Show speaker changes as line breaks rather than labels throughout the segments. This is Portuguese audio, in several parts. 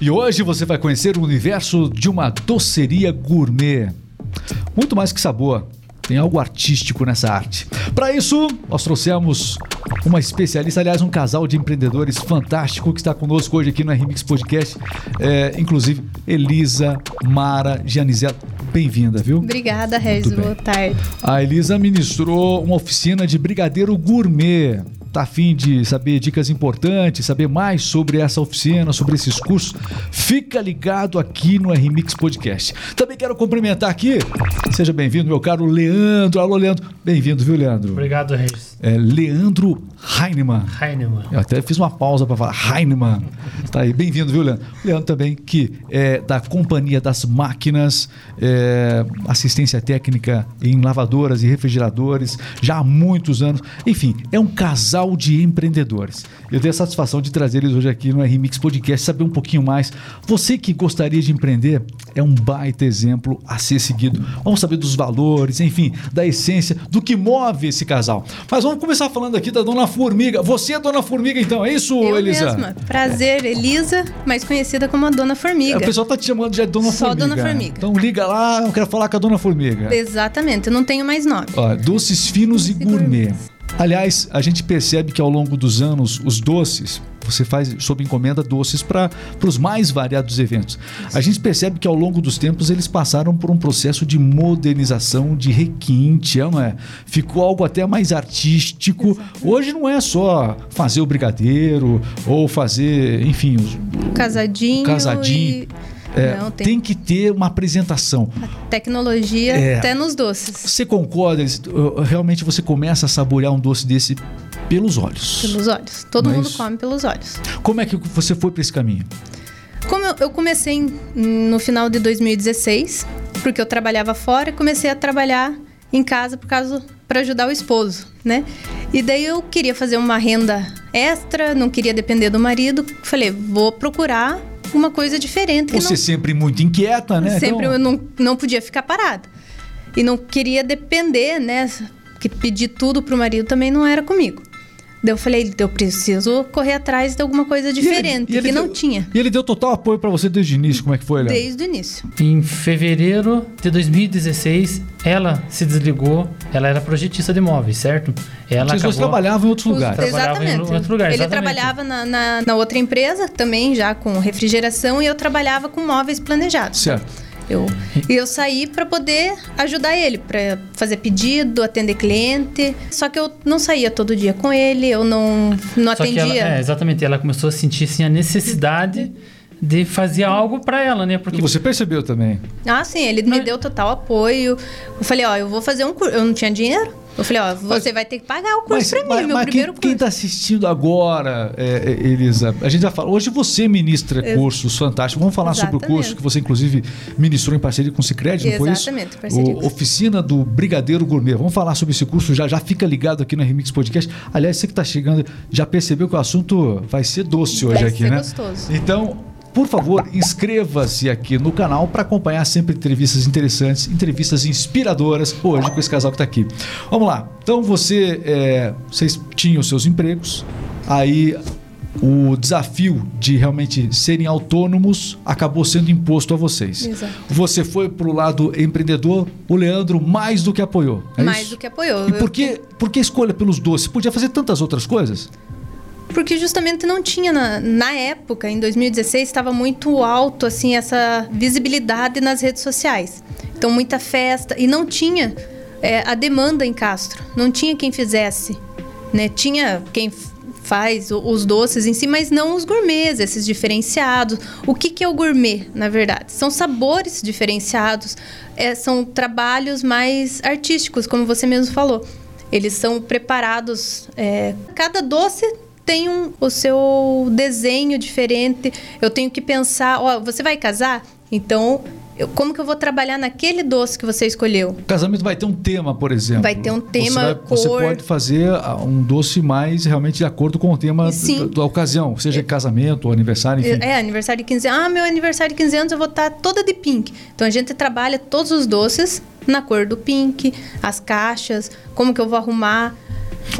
E hoje você vai conhecer o universo de uma doceria gourmet. Muito mais que sabor, tem algo artístico nessa arte. Para isso, nós trouxemos uma especialista, aliás, um casal de empreendedores fantástico que está conosco hoje aqui no RMix Podcast, é, inclusive Elisa, Mara, Gianizela. Bem-vinda, viu?
Obrigada, Regis. Boa tarde.
A Elisa ministrou uma oficina de brigadeiro gourmet tá afim de saber dicas importantes, saber mais sobre essa oficina, sobre esses cursos, fica ligado aqui no RMix Podcast. Também quero cumprimentar aqui, seja bem-vindo, meu caro Leandro. Alô, Leandro. Bem-vindo, viu, Leandro?
Obrigado, Regis.
É Leandro Heinemann.
Heinemann.
Eu até fiz uma pausa para falar Heinemann. Tá aí, bem-vindo, viu, Leandro? Leandro também, que é da Companhia das Máquinas, é, assistência técnica em lavadoras e refrigeradores, já há muitos anos. Enfim, é um casal de empreendedores. Eu tenho a satisfação de trazer eles hoje aqui no RMix Podcast, saber um pouquinho mais. Você que gostaria de empreender, é um baita exemplo a ser seguido. Vamos saber dos valores, enfim, da essência, do que move esse casal. Mas vamos começar falando aqui da Dona Formiga. Você é Dona Formiga, então, é isso,
Eu
Elisa?
mesma. Prazer, Elisa, mais conhecida como a Dona Formiga.
É, o pessoal tá te chamando de Dona
Só
Formiga.
Dona Formiga.
Então liga lá, eu quero falar com a Dona Formiga.
Exatamente, eu não tenho mais nome.
Ó, doces finos e gourmet. Aliás, a gente percebe que ao longo dos anos, os doces, você faz sob encomenda doces para os mais variados eventos. A gente percebe que ao longo dos tempos eles passaram por um processo de modernização, de requinte, é, não é? Ficou algo até mais artístico. Hoje não é só fazer o brigadeiro ou fazer, enfim, os-
Casadinho.
Casadinho.
e-
é,
Não, tem,
tem que ter uma apresentação.
tecnologia
É.
até nos doces.
Você concorda? Realmente você começa a saborear um doce desse pelos olhos.
Pelos olhos. Todo
Mas-
mundo come pelos olhos.
Como é que você foi para esse caminho?
Como eu, comecei no final de 2016, porque eu trabalhava fora, e comecei a trabalhar em casa por causa para ajudar o esposo, né? E daí eu queria fazer uma renda extra, não queria depender do marido. Falei, vou procurar uma coisa diferente.
Você
não-
sempre muito inquieta, né?
Sempre
Então,
eu não, não podia ficar parada. E não queria depender, né? Que pedir tudo pro marido também não era comigo. Daí eu falei, eu preciso correr atrás de alguma coisa
ele-
diferente,
e ele
que não
deu-
tinha.
E ele deu total apoio para você desde o início. Como é que foi, Léo?
Desde o início.
Em fevereiro de 2016, ela se desligou. Ela era projetista de imóveis, certo? Ela
Vocês dois
acabou...
trabalhavam em outros
Os-
lugares.
Trabalhava em outro lugar,
Ele
exatamente.
trabalhava na, na, na outra empresa também, já com refrigeração, e eu trabalhava com móveis planejados.
Certo.
Eu, e eu saí para poder ajudar ele, para fazer pedido, atender cliente. Só que eu não saía todo dia com ele, eu não, não
Só
atendia.
ela, é, exatamente, ela começou a sentir assim, a necessidade de fazer algo para ela, né? Porque
E você percebeu também.
Ah, sim, ele me deu total apoio. Eu falei, ó, eu vou fazer um curso. Eu não tinha dinheiro. Eu falei, ó, você vai ter que pagar o curso pra mim, meu
mas
primeiro
quem, quem
curso.
tá assistindo agora, é, é, Elisa, a gente já fala. Hoje você ministra
Ex-
cursos fantásticos. Vamos falar sobre o
Exatamente.
curso que você, inclusive, ministrou em parceria com o Cicred, não foi isso?
Exatamente, parceria
O,
com-
Oficina do Brigadeiro Gourmet. Vamos falar sobre esse curso já. Já fica ligado aqui no Remix Podcast. Aliás, você que está chegando, já percebeu que o assunto vai ser doce hoje
Vai
aqui,
ser
né?
gostoso.
Então, por favor, inscreva-se aqui no canal para acompanhar sempre entrevistas interessantes, entrevistas inspiradoras, hoje com esse casal que está aqui. Vamos lá. Então, você, é, vocês tinham seus empregos, aí o desafio de realmente serem autônomos acabou sendo imposto a vocês.
Exato.
Você foi para o lado empreendedor, o Leandro mais do que apoiou. é
Mais
isso?
do que apoiou.
E por que, por que escolha pelos doces? Podia fazer tantas outras coisas?
Porque justamente não tinha na, na época, em 2016, estava muito alto assim essa visibilidade nas redes sociais. Então muita festa e não tinha é, a demanda em Castro, não tinha quem fizesse, né? Tinha quem faz os doces em si, mas não os gourmets, esses diferenciados. O que, que é o gourmet, na verdade? São sabores diferenciados, é, são trabalhos mais artísticos, como você mesmo falou. Eles são preparados. é, cada doce tem um, o seu desenho diferente. Eu tenho que pensar, ó, você vai casar? Então, eu- como que eu vou trabalhar naquele doce que você escolheu?
O casamento vai ter um tema, por exemplo.
Vai ter um tema,
Você, vai- você
cor.
pode fazer ah, um doce mais realmente de acordo com o tema da, da ocasião, seja casamento ou aniversário, enfim.
É, aniversário de 15 anos. Ah, meu aniversário de 15 anos eu vou estar toda de pink. Então a gente trabalha todos os doces na cor do pink, as caixas, como que eu vou arrumar.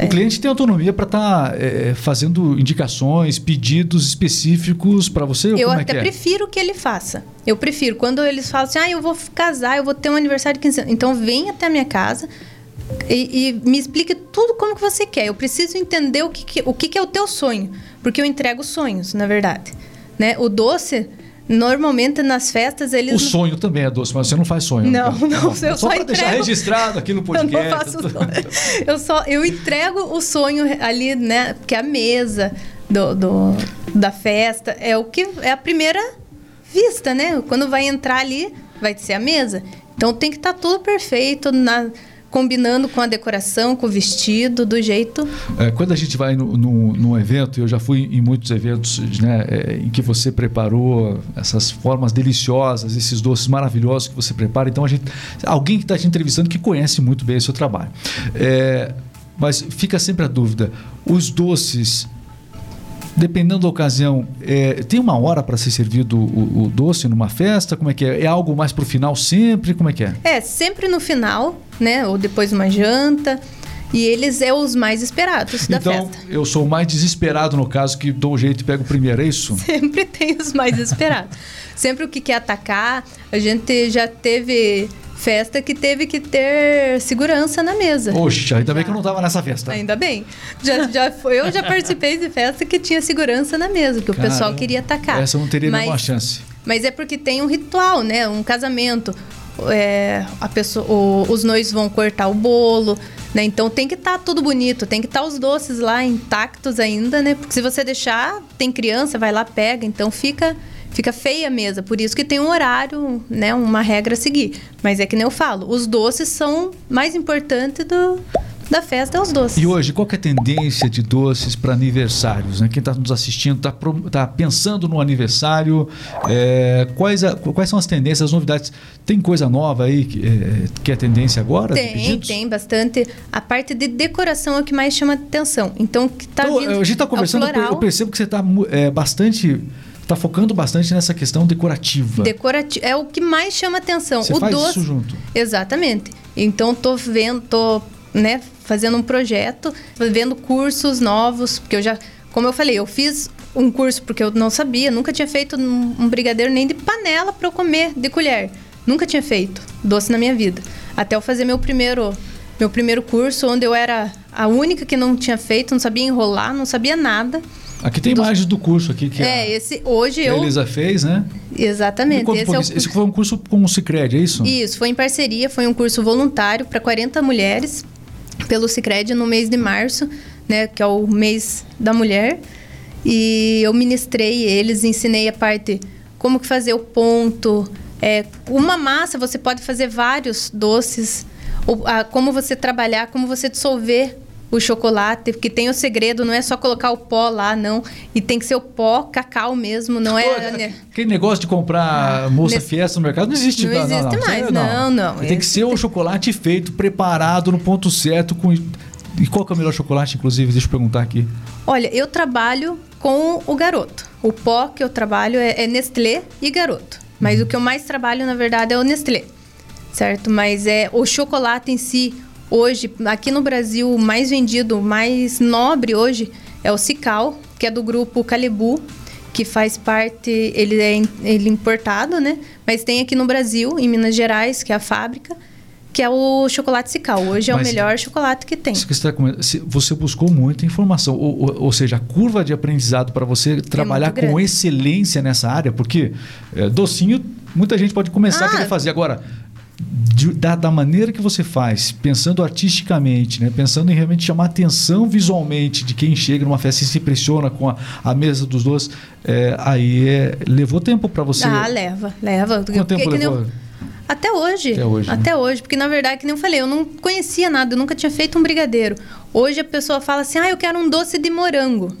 O cliente tem autonomia para estar tá, é, fazendo indicações, pedidos específicos para você?
Eu
é
até
é?
prefiro que ele faça. Eu prefiro. Quando eles falam assim, ah, eu vou casar, eu vou ter um aniversário de 15 anos. Então, vem até a minha casa e, e me explique tudo como que você quer. Eu preciso entender o que, que o que, que é o teu sonho. Porque eu entrego sonhos, na verdade. Né? O doce Normalmente nas festas eles.
O sonho também é doce, mas você não faz sonho.
Não, não, não eu só,
só
para
deixar registrado aqui no podcast.
Eu não faço sonho. Eu só eu entrego o sonho ali, né? Porque a mesa do, do, da festa é o que é a primeira vista, né? Quando vai entrar ali, vai ser a mesa. Então tem que estar tá tudo perfeito na combinando com a decoração, com o vestido, do jeito.
É, quando a gente vai no, no, num evento, eu já fui em muitos eventos né, é, em que você preparou essas formas deliciosas, esses doces maravilhosos que você prepara. Então, a gente, alguém que está te entrevistando que conhece muito bem o seu trabalho. É, mas fica sempre a dúvida: os doces dependendo da ocasião, é, tem uma hora para ser servido o, o, doce numa festa? Como é que é? É algo mais para o final sempre? Como é que é?
É, sempre no final, né? Ou depois de uma janta. E eles é os mais esperados da
então,
festa.
Então, eu sou o mais desesperado no caso que dou um jeito e pego o primeiro, é isso?
Sempre tem os mais esperados. Sempre o que quer atacar. A gente já teve festa que teve que ter segurança na mesa.
Poxa, ainda já. bem que eu não estava nessa festa.
Ainda bem. Já, já foi, eu já participei de festa que tinha segurança na mesa, que Cara, o pessoal queria atacar.
Essa não teria mas, nenhuma chance.
Mas é porque tem um ritual, né? Um casamento. É, a pessoa, o, os noivos vão cortar o bolo, né? Então tem que estar tá tudo bonito, tem que estar tá os doces lá intactos ainda, né? Porque se você deixar, tem criança, vai lá, pega, então fica fica feia a mesa. Por isso que tem um horário, né, uma regra a seguir. Mas é que nem eu falo, os doces são mais importantes do, da festa é os doces.
E hoje, qual é a tendência de doces para aniversários? Né? Quem está nos assistindo está tá pensando no aniversário. É, quais, a, quais são as tendências, as novidades? Tem coisa nova aí que é, que é tendência agora?
Tem, tem bastante. A parte de decoração é o que mais chama atenção. Então, que está então,
vindo. A gente está conversando, eu percebo que você está é, bastante está focando bastante nessa questão decorativa.
Decorativo é o que mais chama atenção.
Você
o
faz
doce,
isso junto.
Exatamente. Então tô vendo, tô, né, fazendo um projeto, vendo cursos novos, porque eu já, como eu falei, eu fiz um curso porque eu não sabia, nunca tinha feito um brigadeiro nem de panela para eu comer de colher. Nunca tinha feito doce na minha vida. Até eu fazer meu primeiro meu primeiro curso, onde eu era a única que não tinha feito, não sabia enrolar, não sabia nada.
Aqui tem do... imagens do curso aqui que
é a, esse hoje eu
a Elisa fez, né?
Exatamente.
Esse, é o... esse foi um curso com o Sicredi, é isso?
Isso, foi em parceria, foi um curso voluntário para 40 mulheres pelo Sicredi no mês de março, né, que é o mês da mulher. E eu ministrei eles, ensinei a parte como que fazer o ponto, é, uma massa você pode fazer vários doces, ou, a, como você trabalhar, como você dissolver o chocolate, que tem o segredo, não é só colocar o pó lá, não. E tem que ser o pó cacau mesmo, não é.
Né? Aquele negócio de comprar moça nesse... fiesta no mercado não existe.
Não, não existe não, não. mais, não, não.
Tem que ser o chocolate feito, preparado no ponto certo. Com... E qual é o melhor chocolate, inclusive? Deixa eu perguntar aqui.
Olha, eu trabalho com o garoto. O pó que eu trabalho é, é Nestlé e garoto. Mas uhum. o que eu mais trabalho, na verdade, é o Nestlé. Certo? Mas é o chocolate em si, Hoje, aqui no Brasil, o mais vendido, o mais nobre hoje é o Cical, que é do grupo Calibu, que faz parte, ele é ele é importado, né? Mas tem aqui no Brasil, em Minas Gerais, que é a fábrica, que é o chocolate Cical. Hoje é Mas, o melhor chocolate que tem.
Você buscou muita informação, ou, ou, ou seja, a curva de aprendizado para você é trabalhar é com excelência nessa área, porque é, docinho muita gente pode começar ah, a querer fazer agora de, da, da, maneira que você faz, pensando artisticamente, né? pensando em realmente chamar atenção visualmente de quem chega numa festa e se impressiona com a, a mesa dos dois, é, aí é, levou tempo para você?
Ah, leva, leva.
Quanto tempo levou?
Até hoje.
Até hoje.
Né? Até hoje. Porque, na verdade, que nem eu falei, eu não conhecia nada, eu nunca tinha feito um brigadeiro. Hoje a pessoa fala assim: ah, eu quero um doce de morango.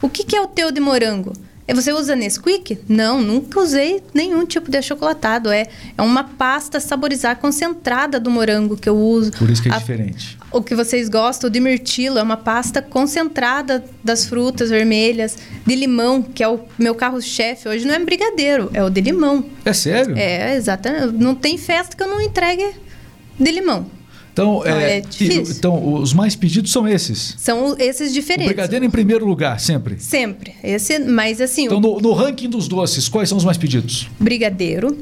O que, que é o teu de morango? E você usa Nesquik? Não, nunca usei nenhum tipo de achocolatado. É, é uma pasta saborizar concentrada do morango que eu uso.
Por isso que é a, diferente.
O que vocês gostam, de mirtilo, é uma pasta concentrada das frutas vermelhas, de limão, que é o meu carro-chefe. Hoje não é brigadeiro, é o de limão.
É sério?
É, exatamente. Não tem festa que eu não entregue de limão.
Então, é,
é
e- então, os mais pedidos são esses.
São esses
O
diferentes.
brigadeiro em primeiro lugar, sempre.
Sempre. Esse, mas assim,
Então,
o
no, no ranking dos doces, quais são os mais pedidos?
brigadeiro,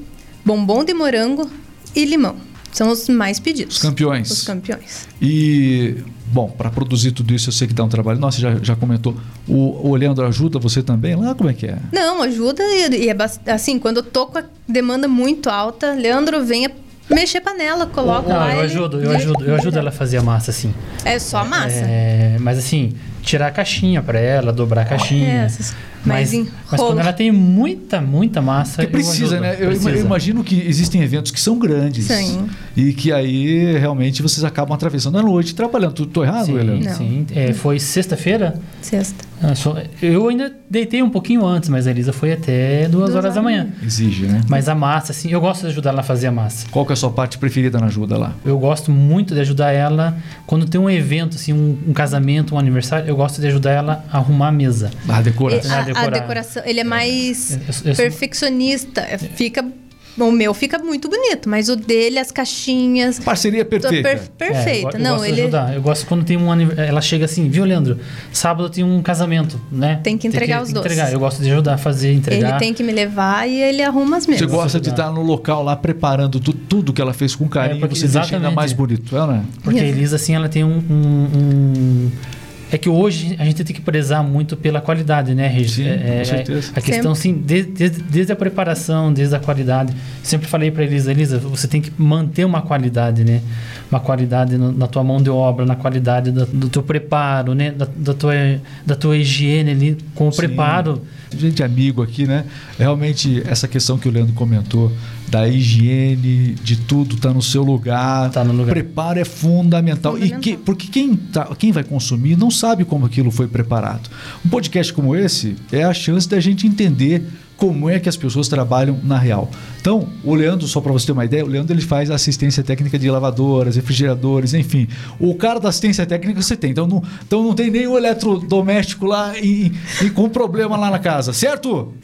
bombom de morango e limão. São os mais pedidos.
Os campeões.
Os campeões.
E, bom, para produzir tudo isso, eu sei que dá um trabalho. Nossa, já, já comentou. O, o Leandro ajuda você também lá? Como é que é?
Não, ajuda e, e é assim, quando eu tô com a demanda muito alta, Leandro, venha mexer panela, coloca
Não,
lá.
eu
ele-
ajudo, eu ajudo, eu ajudo ela a fazer a massa assim.
É só a massa.
É, mas assim, tirar a caixinha pra ela, dobrar a caixinha.
É, essas-
mas,
mas
quando ela tem muita, muita massa.
Porque
eu
precisa,
ajudo,
né? Eu,
precisa.
eu imagino que existem eventos que são grandes.
Sim.
E que aí realmente vocês acabam atravessando a noite trabalhando. Tô errado,
Sim?
Não.
sim. É, foi sexta-feira.
Sexta.
Ah, Eu ainda deitei um pouquinho antes, mas a Elisa foi até duas
Duas
horas da manhã.
Exige, né?
Mas a massa, assim, eu gosto de ajudar ela a fazer a massa.
Qual que é a sua parte preferida na ajuda lá?
Eu gosto muito de ajudar ela quando tem um evento, assim, um, um casamento, um aniversário. Eu gosto de ajudar ela a arrumar a mesa.
A decoração.
Ah,
a, a
decorar.
decoração, ele é mais
Eu- eu- eu sou-
perfeccionista. É, Fica. O meu fica muito bonito, mas o dele, as caixinhas.
Parceria perfeita.
per-
É,
perfeito.
eu, eu
Não,
gosto de
ele
ajudar. Eu gosto quando tem um aniversário. Ela chega assim, viu, Leandro? Sábado tem um casamento, né?
Tem que entregar os
tem que
doces.
entregar. Eu gosto de ajudar a fazer, entregar.
ele tem que me levar e ele arruma as
Você
mesas.
gosta de estar no local lá preparando tu- tudo que ela fez com carinho,
É, porque-
você deixa ainda
exatamente.
mais bonito, é, né?
Porque a Elisa, assim, ela tem um, um- um- É que hoje a gente tem que prezar muito pela qualidade, né, Regis?
Sim,
é,
com certeza.
A questão, assim, desde, desde, desde a preparação, desde a qualidade. Sempre falei para Elisa, Elisa, você tem que manter uma qualidade, né? Uma qualidade no- na tua mão de obra, na qualidade da- do, teu preparo, né? Da, da tua, da tua higiene ali, com o
Sim.
preparo.
Gente amigo aqui, né? Realmente essa questão que o Leandro comentou da higiene, de tudo tá no seu lugar.
Tá no lugar.
Preparo é fundamental.
Fundamental.
E que- porque quem, tá, quem vai consumir não sabe como aquilo foi preparado. Um podcast como esse é a chance da gente entender como é que as pessoas trabalham na real. Então, o Leandro, só para você ter uma ideia, o Leandro ele faz assistência técnica de lavadoras, refrigeradores, enfim. O cara da assistência técnica você tem. Então não, então não tem nenhum eletrodoméstico lá e, e com problema lá na casa, certo?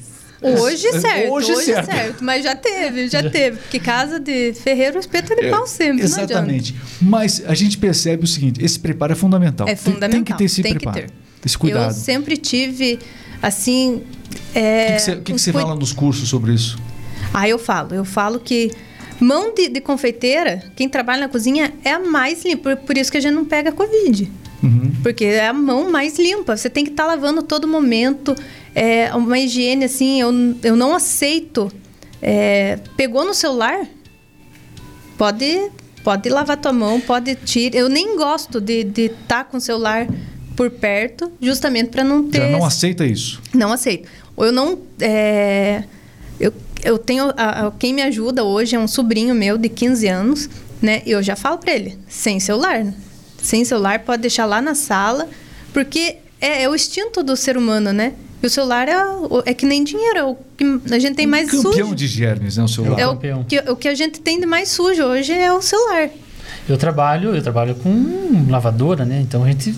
Hoje
É,
certo,
hoje
hoje,
certo.
certo. Mas já teve, já teve. Porque casa de ferreiro, espeto é de pau sempre.
Exatamente. Mas a gente percebe o seguinte: esse preparo é fundamental.
É
Tem- Tem,
fundamental.
que ter esse
tem
preparo.
que ter.
Esse cuidado.
Eu sempre tive, assim.
O
É,
que que você, o que você fala nos cursos sobre isso?
Ah, eu falo. Eu falo que mão de, de confeiteira, quem trabalha na cozinha é a mais limpa. Por, por isso que a gente não pega Covid.
Uhum.
Porque é a mão mais limpa. Você tem que estar lavando todo momento. É uma higiene, assim, eu, eu não aceito. É, pegou no celular? Pode, pode lavar tua mão, pode tirar. Eu nem gosto de estar com o celular por perto, justamente para não ter.
Já não aceita isso.
Não aceito. Ou eu não. é, eu, eu tenho. a- a- quem me ajuda hoje é um sobrinho meu de 15 anos, né? E eu já falo pra ele: sem celular. né? Sem celular, pode deixar lá na sala, porque é, é o instinto do ser humano, né? E o celular é, é que nem dinheiro, é o que a gente tem mais
Campeão
sujo.
de germes, né? O celular.
É o
campeão.
que, o que a gente tem de mais sujo hoje é o celular.
Eu trabalho, eu trabalho com lavadora, né? Então a gente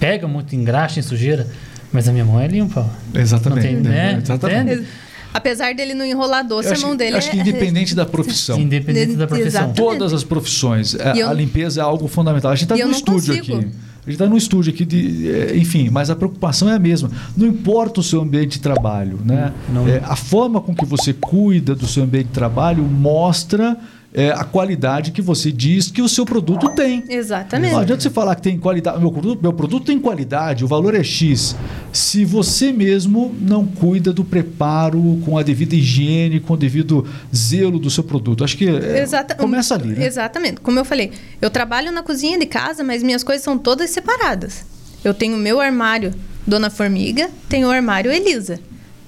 pega muito engraxa em sujeira, mas a minha mão é limpa. ó.
Exatamente.
Não tem, né?
Exatamente.
Entende?
Apesar dele não enrolar doce,
Eu
a
acho,
mão dele
acho que
é.
independente da profissão.
Independente da profissão.
Exato.
Todas as profissões, a,
E eu-
a limpeza é algo fundamental. A gente está no
não
estúdio
consigo.
aqui. A gente está no estúdio aqui, de, é, enfim, mas a preocupação é a mesma. Não importa o seu ambiente de trabalho, né?
Não.
É, a forma com que você cuida do seu ambiente de trabalho mostra é, a qualidade que você diz que o seu produto tem.
Exatamente.
Não adianta você falar que tem qualidade. Meu produto, meu produto tem qualidade, o valor é X. Se você mesmo não cuida do preparo com a devida higiene, com o devido zelo do seu produto. Acho que é,
Exata-
começa ali, né?
Exatamente. Como eu falei, eu trabalho na cozinha de casa, mas minhas coisas são todas separadas. Eu tenho o meu armário Dona Formiga, tenho o armário Elisa,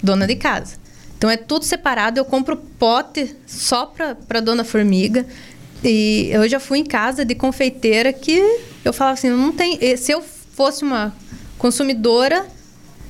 dona de casa. Então é tudo separado, eu compro pote só para Dona Formiga. E eu já fui em casa de confeiteira que eu falava assim, não tem, se eu fosse uma consumidora,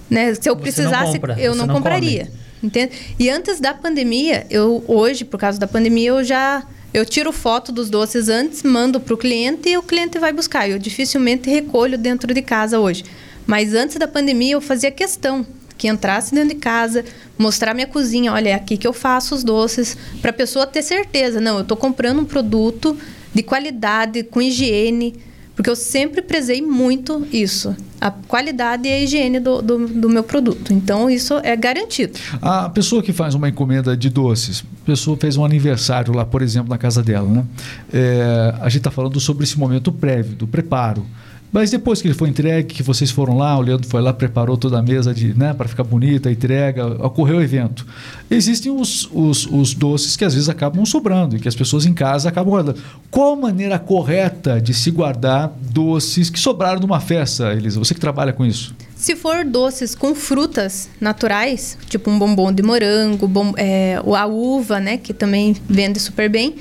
né, se eu
Você não
precisasse,
compra,
eu não
não
compraria.
come.
Entende? E antes da pandemia, eu hoje, por causa da pandemia, eu já eu tiro foto dos doces antes, mando para o cliente e o cliente vai buscar. Eu dificilmente recolho dentro de casa hoje. Mas antes da pandemia, eu fazia questão que entrasse dentro de casa, mostrar minha cozinha, olha, é aqui que eu faço os doces, para a pessoa ter certeza, não, eu estou comprando um produto de qualidade, com higiene, porque eu sempre prezei muito isso, a qualidade e a higiene do, do, do, meu produto. Então, isso é garantido.
A pessoa que faz uma encomenda de doces, a pessoa fez um aniversário lá, por exemplo, na casa dela, né? É, a gente está falando sobre esse momento prévio, do preparo. Mas depois que ele foi entregue, que vocês foram lá, o Leandro foi lá, preparou toda a mesa de, né, para ficar bonita, entrega, ocorreu o evento. Existem os, os, os, doces que às vezes acabam sobrando e que as pessoas em casa acabam guardando. Qual a maneira correta de se guardar doces que sobraram numa festa, Elisa? Você que trabalha com isso.
Se for doces com frutas naturais, tipo um bombom de morango, bom, é, a uva, né, que também vende super bem,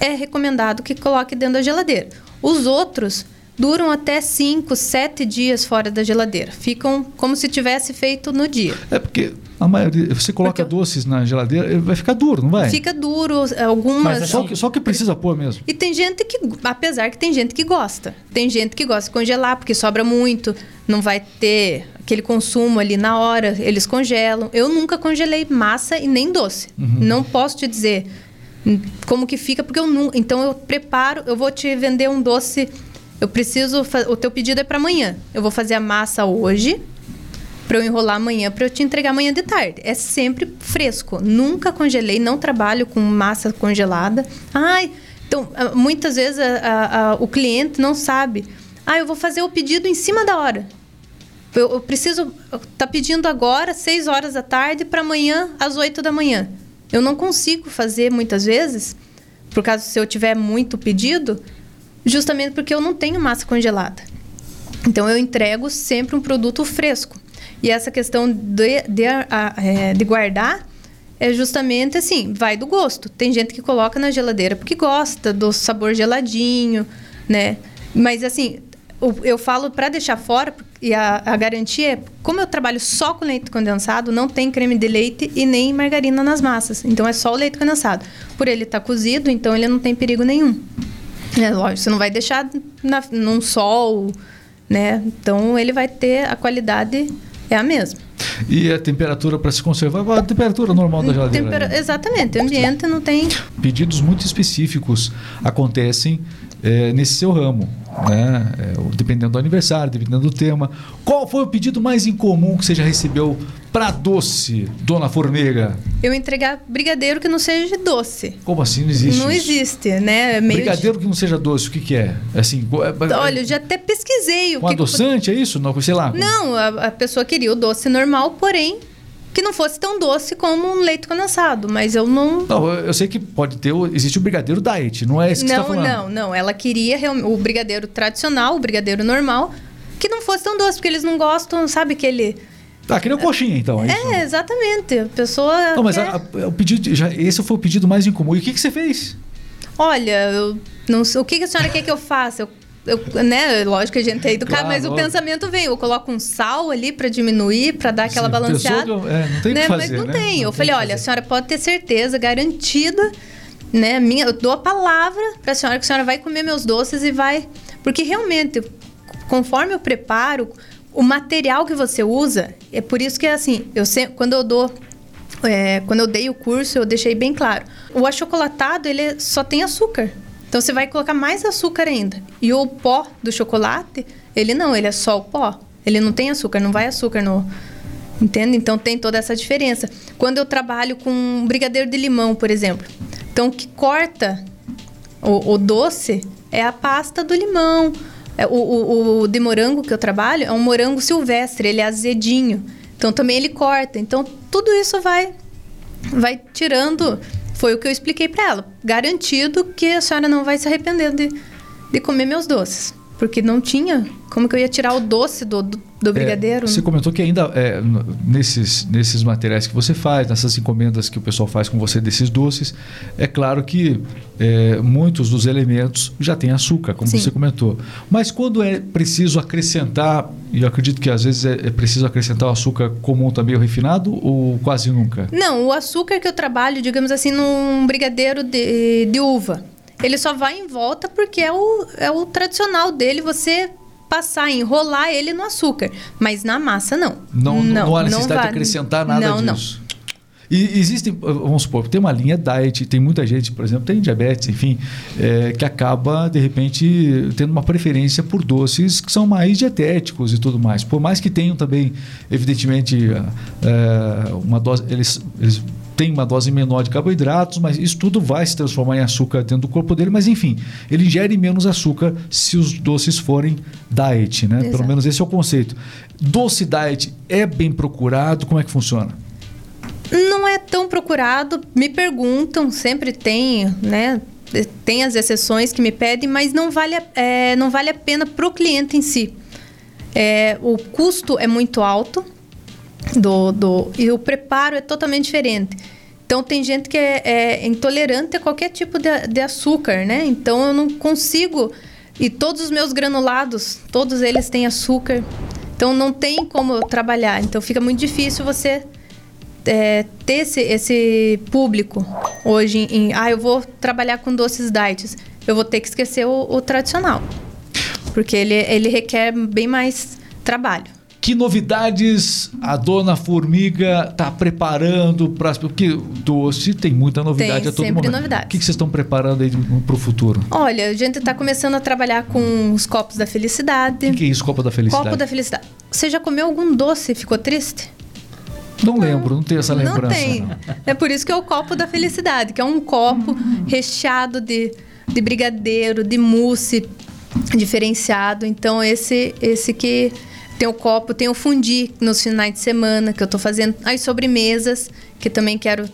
é recomendado que coloque dentro da geladeira. Os outros duram até 5, 7 dias fora da geladeira. Ficam como se tivesse feito no dia.
É porque a maioria, você coloca porque doces na geladeira, vai ficar duro, não vai?
Fica duro, algumas. Mas
é só, que, só que precisa pôr mesmo.
E tem gente que, apesar que tem gente que gosta. Tem gente que gosta de congelar porque sobra muito, não vai ter aquele consumo ali na hora, eles congelam. Eu nunca congelei massa e nem doce. Uhum. Não posso te dizer como que fica porque eu não, então eu preparo, eu vou te vender um doce eu preciso. O teu pedido é para amanhã. Eu vou fazer a massa hoje para eu enrolar amanhã para eu te entregar amanhã de tarde. É sempre fresco. Nunca congelei, não trabalho com massa congelada. Ai, então ah, muitas vezes a, a, a, o cliente não sabe. Ah, eu vou fazer o pedido em cima da hora. Eu, eu preciso tá pedindo agora, 6 horas da tarde, para amanhã às 8 da manhã. Eu não consigo fazer muitas vezes, por causa se eu tiver muito pedido, justamente porque eu não tenho massa congelada. Então eu entrego sempre um produto fresco. E essa questão de, de, é, de guardar é justamente assim, vai do gosto. Tem gente que coloca na geladeira porque gosta do sabor geladinho, né? Mas assim, eu falo para deixar fora e a, a, garantia é, como eu trabalho só com leite condensado, não tem creme de leite e nem margarina nas massas. Então é só o leite condensado. Por ele estar tá cozido, então ele não tem perigo nenhum. É lógico, você não vai deixar na, num sol, né? Então ele vai ter a qualidade é a mesma.
E a temperatura para se conservar, a temperatura normal da geladeira. Tempera
né? exatamente, o ambiente não tem.
Pedidos muito específicos acontecem é, nesse seu ramo, né? É, dependendo do aniversário, dependendo do tema. Qual foi o pedido mais incomum que você já recebeu para doce, dona Formiga?
Eu entregar brigadeiro que não seja doce.
Como assim? Não existe?
Não
isso?
existe, né?
É meio brigadeiro de... que não seja doce, o que, que é? Assim,
é, Olha, eu já até pesquisei.
O com que adoçante, que... é isso? Não, sei lá.
Não, a, a pessoa queria o doce normal, porém que não fosse tão doce como um leite condensado, mas eu não.
Não, eu sei que pode ter. Existe o brigadeiro diet, não é esse que
não,
você tá falando?
Não, não. Ela queria o brigadeiro tradicional, o brigadeiro normal, que não fosse tão doce, porque eles não gostam, sabe, aquele.
Ah, que nem coxinha, então.
É, é exatamente. A pessoa.
Não, mas quer... a, a, o pedido. Já, esse foi o pedido mais incomum. E o que, que você fez?
Olha, eu não sei. O que, que a senhora quer que eu faça? Eu eu, né, lógico que a gente é educado, claro, mas o pensamento vem. Eu coloco um sal ali para diminuir, para dar aquela Sim, balanceada.
é, não tem né? fazer,
mas não
né?
tem.
Não
eu falei, olha, a senhora pode ter certeza, garantida, né? Minha, eu dou a palavra para a senhora que a senhora vai comer meus doces e vai. Porque realmente, conforme eu preparo, o material que você usa, é por isso que é assim, eu sempre, quando eu dou é, quando eu dei o curso, eu deixei bem claro. O achocolatado, ele só tem açúcar. Então você vai colocar mais açúcar ainda. E o pó do chocolate, ele não, ele é só o pó. Ele não tem açúcar, não vai açúcar no. Entende? Então tem toda essa diferença. Quando eu trabalho com brigadeiro de limão, por exemplo. Então o que corta o, o doce é a pasta do limão. É, o, o, o de morango que eu trabalho é um morango silvestre, ele é azedinho. Então também ele corta. Então tudo isso vai vai tirando foi o que eu expliquei para ela. Garantido que a senhora não vai se arrepender de, de comer meus doces. Porque não tinha. Como que eu ia tirar o doce do, do, do é, brigadeiro?
É, você comentou que ainda é, nesses, nesses materiais que você faz, nessas encomendas que o pessoal faz com você desses doces, é claro que é, muitos dos elementos já têm açúcar, como Sim. você comentou. Mas quando é preciso acrescentar, e eu acredito que às vezes é, é preciso acrescentar o açúcar comum também, o refinado, ou quase nunca?
Não, o açúcar que eu trabalho, digamos assim, num brigadeiro de, de uva ele só vai em volta porque é o, é o tradicional dele você passar, enrolar ele no açúcar. Mas na massa, não.
Não, não, não há necessidade não de acrescentar nada não, disso. Não. E existem, vamos supor, tem uma linha diet, tem muita gente, por exemplo, tem diabetes, enfim, é, que acaba, de repente, tendo uma preferência por doces que são mais dietéticos e tudo mais. Por mais que tenham também, evidentemente, é, uma dose. Eles, eles tem uma dose menor de carboidratos, mas isso tudo vai se transformar em açúcar dentro do corpo dele. Mas enfim, ele ingere menos açúcar se os doces forem diet, né? Exato. Pelo menos esse é o conceito. Doce diet é bem procurado? Como é que funciona?
Não é tão procurado. Me perguntam, sempre tem, né? Tem as exceções que me pedem, mas não vale, a, é, não vale a pena para o cliente em si. É, o custo é muito alto do, do, e o preparo é totalmente diferente. Então, tem gente que é, é intolerante a qualquer tipo de, de, açúcar, né? Então, eu não consigo. E todos os meus granulados, todos eles têm açúcar. Então, não tem como trabalhar. Então, fica muito difícil você é, ter esse, esse público hoje em, ah, eu vou trabalhar com doces diets. Eu vou ter que esquecer o, o tradicional. Porque ele, ele requer bem mais trabalho.
Que novidades a dona Formiga está preparando para porque doce tem muita novidade
tem,
a todo
sempre
momento.
Novidades.
O que, vocês estão preparando aí para o futuro?
Olha, a gente está começando a trabalhar com os copos da felicidade.
O que, que, é isso, copo da felicidade?
Copo da felicidade. Você já comeu algum doce e ficou triste?
Não, não lembro, não tenho essa lembrança.
Não tem. É por isso que é o copo da felicidade, que é um copo recheado de, de brigadeiro, de mousse diferenciado. Então esse esse que tem o copo, tem o fundi nos finais de semana, que eu estou fazendo as sobremesas, que também quero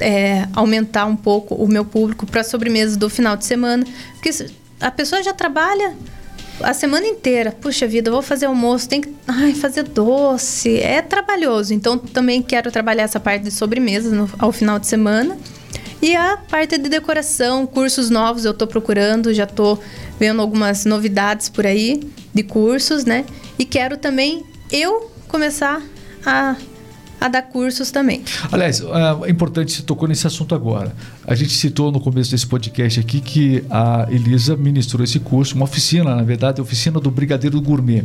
é, aumentar um pouco o meu público para sobremesas do final de semana. Porque a pessoa já trabalha a semana inteira. Puxa vida, vou fazer almoço, tem que ai, fazer doce. É trabalhoso. Então, também quero trabalhar essa parte de sobremesas no, ao final de semana. E a parte de decoração, cursos novos eu estou procurando, já estou vendo algumas novidades por aí de cursos, né? E quero também eu começar a a dar cursos também.
Aliás, é importante, você tocou nesse assunto agora. A gente citou no começo desse podcast aqui que a Elisa ministrou esse curso, uma oficina, na verdade, oficina do Brigadeiro Gourmet.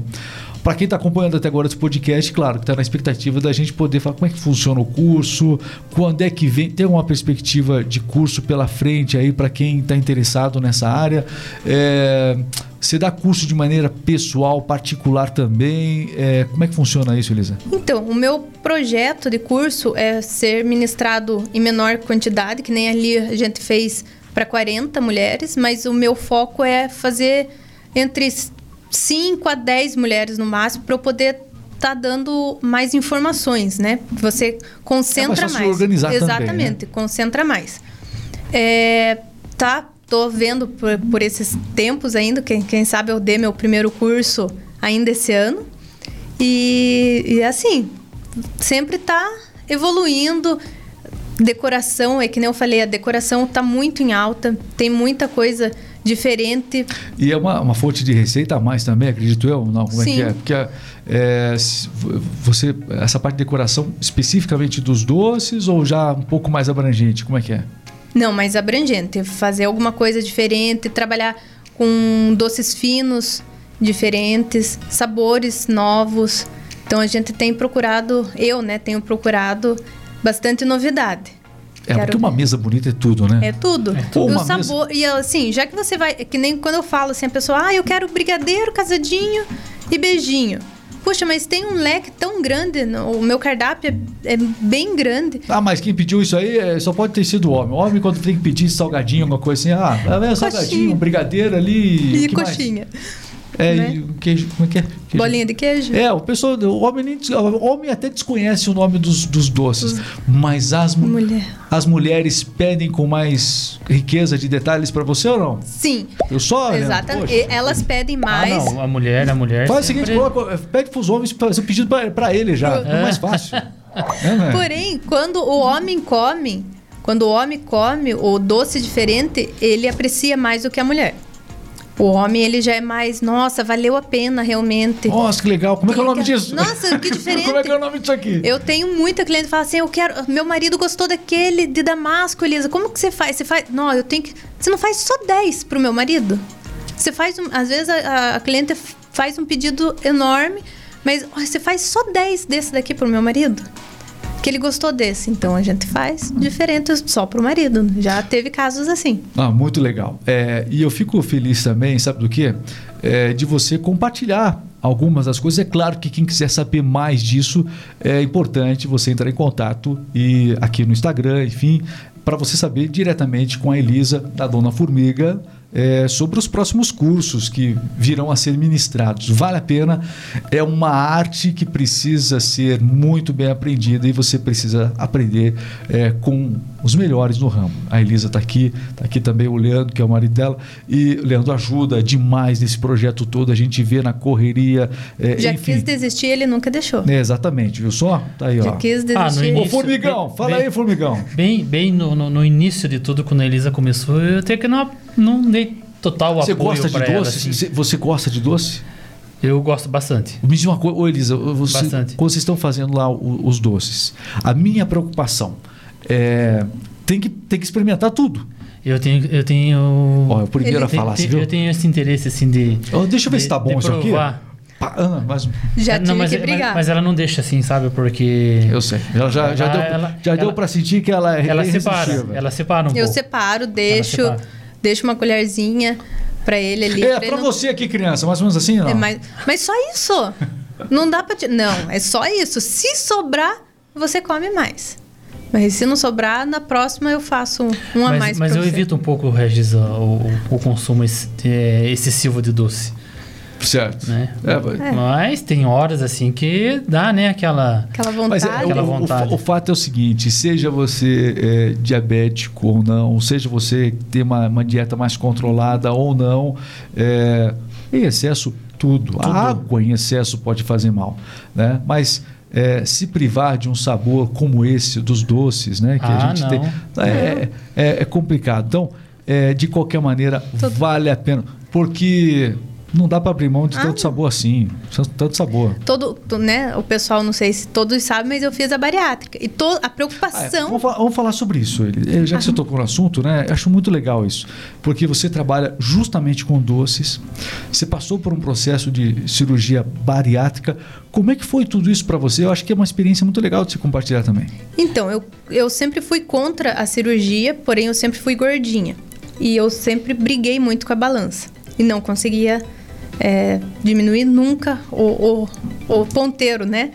Para quem está acompanhando até agora esse podcast, claro, que está na expectativa da gente poder falar como é que funciona o curso, quando é que vem, tem uma perspectiva de curso pela frente aí para quem está interessado nessa área. É, você dá curso de maneira pessoal, particular também? É, como é que funciona isso, Elisa?
Então, o meu projeto de curso é ser ministrado em menor quantidade, que nem ali a gente fez para 40 mulheres, mas o meu foco é fazer entre 5 a 10 mulheres no máximo para eu poder estar tá dando mais informações, né? Você concentra é mais.
organizar
Exatamente,
também, né?
concentra mais. É, tá, tô vendo por, por esses tempos ainda, quem, quem sabe eu dê meu primeiro curso ainda esse ano. E, e assim, sempre tá evoluindo. Decoração, é que nem eu falei, a decoração tá muito em alta, tem muita coisa diferente.
E é uma, uma fonte de receita a mais também, acredito eu? Não, como Sim. é que é? Porque é, você, essa parte de decoração especificamente dos doces ou já um pouco mais abrangente? Como é que é?
Não, mais abrangente. Fazer alguma coisa diferente, trabalhar com doces finos diferentes, sabores novos. Então a gente tem procurado, eu, né, tenho procurado bastante novidade.
É, Quero... porque uma mesa bonita é tudo, né?
É tudo. É tudo. o sabor. Mesa... E assim, já que você vai. Que nem quando eu falo assim, a pessoa, ah, eu quero brigadeiro, casadinho e beijinho. Puxa, mas tem um leque tão grande, o meu cardápio é, é, bem grande.
Ah, mas quem pediu isso aí é, só pode ter sido o homem. O homem, quando tem que pedir salgadinho, alguma coisa assim, ah, é salgadinho, um brigadeiro ali.
E coxinha.
Mais? É, né? queijo, como é que é? Queijo.
Bolinha de queijo?
É, o pessoal, o homem, nem, o homem até desconhece o nome dos, dos doces, Os... mas as, Mulher. as mulheres pedem com mais riqueza de detalhes para você ou não?
Sim.
Eu só.
Exatamente. Né? Elas pedem mais.
Ah, não, a mulher, a mulher.
Faz sempre... o seguinte, coloca, pede para os homens fazer um pedido para ele já. É. é mais fácil.
é, né? Porém, quando o homem come, quando o homem come o doce diferente, ele aprecia mais do que a mulher. O homem, ele já é mais, nossa, valeu a pena realmente.
Nossa, que legal. Como é que é o nome disso?
Nossa, que diferente.
Como é que é o nome disso aqui?
Eu tenho muita cliente que fala assim, eu quero, meu marido gostou daquele de Damasco, Elisa. Como que você faz? Você faz, não, eu tenho que, você não faz só 10 pro meu marido? Você faz, um, às vezes a, a cliente faz um pedido enorme, mas você faz só 10 desse daqui pro meu marido? Que ele gostou desse. Então a gente faz diferente só pro marido. Já teve casos assim.
Ah, muito legal. É, e eu fico feliz também, sabe do quê? É, de você compartilhar algumas das coisas. É claro que quem quiser saber mais disso, é importante você entrar em contato e aqui no Instagram, enfim, para você saber diretamente com a Elisa da Dona Formiga é, sobre os próximos cursos que virão a ser ministrados. Vale a pena, é uma arte que precisa ser muito bem aprendida e você precisa aprender é, com os melhores no ramo. A Elisa está aqui, está aqui também o Leandro, que é o marido dela, e o Leandro ajuda demais nesse projeto todo, a gente vê na correria. É,
Já
enfim.
quis desistir, ele nunca deixou.
É, exatamente, viu só? Tá aí,
Já
ó.
quis
Ah, no
desistir.
Ô,
início-
Formigão,
bem-
fala
bem-
aí, Formigão.
Bem, bem no, no, no início de tudo, quando a Elisa começou, eu até que não, não dei total
Você
apoio
gosta de
pra ela,
doce?
assim.
Você- gosta de doce?
Eu gosto bastante.
Me diz uma coisa, ô Elisa, você,
Bastante.
quando vocês estão fazendo lá os doces, a minha preocupação é tem que, tem que experimentar tudo.
Eu tenho. Eu tenho.
Ó, é o primeiro
Ele
a falar,
tem-
você viu?
eu tenho esse interesse assim de.
Ó, deixa eu ver
de-
se tá bom isso aqui. ah, mas
Já
É,
tive
não, mas,
que
mas-
brigar.
Mas, ela não deixa assim, sabe? Porque.
eu sei. Ela já, já
Ela-
deu,
ela-
já deu
ela-
para sentir que ela é
Ela separa. Ela separa um
Eu
pouco.
separo, deixo,
separa.
Deixo uma colherzinha pra ele ali.
É, pra
não-
você aqui, criança, mais ou menos assim, não?
É, mas, mas só isso. Não dá pra. ti- Não, é só isso. Se sobrar, você come mais. Mas se não sobrar, na próxima eu faço um a
mas
mais
mas
pra
eu
você.
evito um pouco, Regis, o, o- o consumo ex- é, excessivo de doce.
Certo.
Né?
É, mas-
É.
Mas tem horas assim que dá, né? Aquela.
Aquela
Mas
vontade.
é,
Aquela
o, o-
vontade.
o fato é o seguinte: seja você é, diabético ou não, seja você ter uma, uma dieta mais controlada ou não, é, em excesso, tudo.
Tudo.
A água em excesso pode fazer mal. Né? Mas é, se privar de um sabor como esse dos doces, né? Que
Ah,
a gente
não.
tem. É, é, é complicado. Então, é, de qualquer maneira,
Tudo.
vale a pena. Porque. Não dá para abrir mão de
Ah,
tanto sabor assim. Tanto sabor.
Todo, to- né? O pessoal, não sei se todos sabem, mas eu fiz a bariátrica. E to, a
Ah, é,
preocupação.
vamos, falar, vamos falar sobre isso. Já que você tocou no assunto, né? eu Acho muito legal isso. Porque você trabalha justamente com doces. Você passou por um processo de cirurgia bariátrica. Como é que foi tudo isso para você? Eu acho que é uma experiência muito legal de se compartilhar também.
Então, eu, eu sempre fui contra a cirurgia, porém eu sempre fui gordinha. E eu sempre briguei muito com a balança. E não conseguia é, diminuir nunca o, o, o ponteiro, né?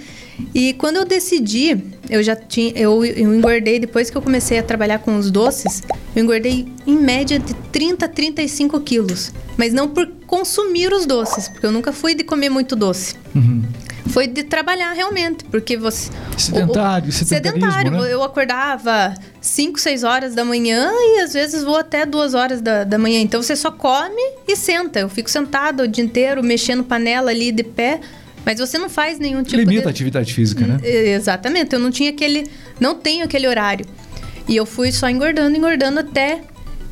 E quando eu decidi, eu já tinha. Eu, eu engordei, depois que eu comecei a trabalhar com os doces, eu engordei em média de 30 a 35 quilos. Mas não por consumir os doces, porque eu nunca fui de comer muito doce.
Uhum.
Foi de trabalhar realmente, porque você.
Sedentário,
o- sedentário.
né?
Eu acordava 5, 6 horas da manhã e às vezes vou até 2 horas da, da manhã. Então você só come e senta. Eu fico sentada o dia inteiro, mexendo panela ali de pé. Mas você não faz nenhum tipo
Limita a
de.
atividade física, né?
É, Exatamente, eu não tinha aquele. Não tenho aquele horário. E eu fui só engordando, engordando até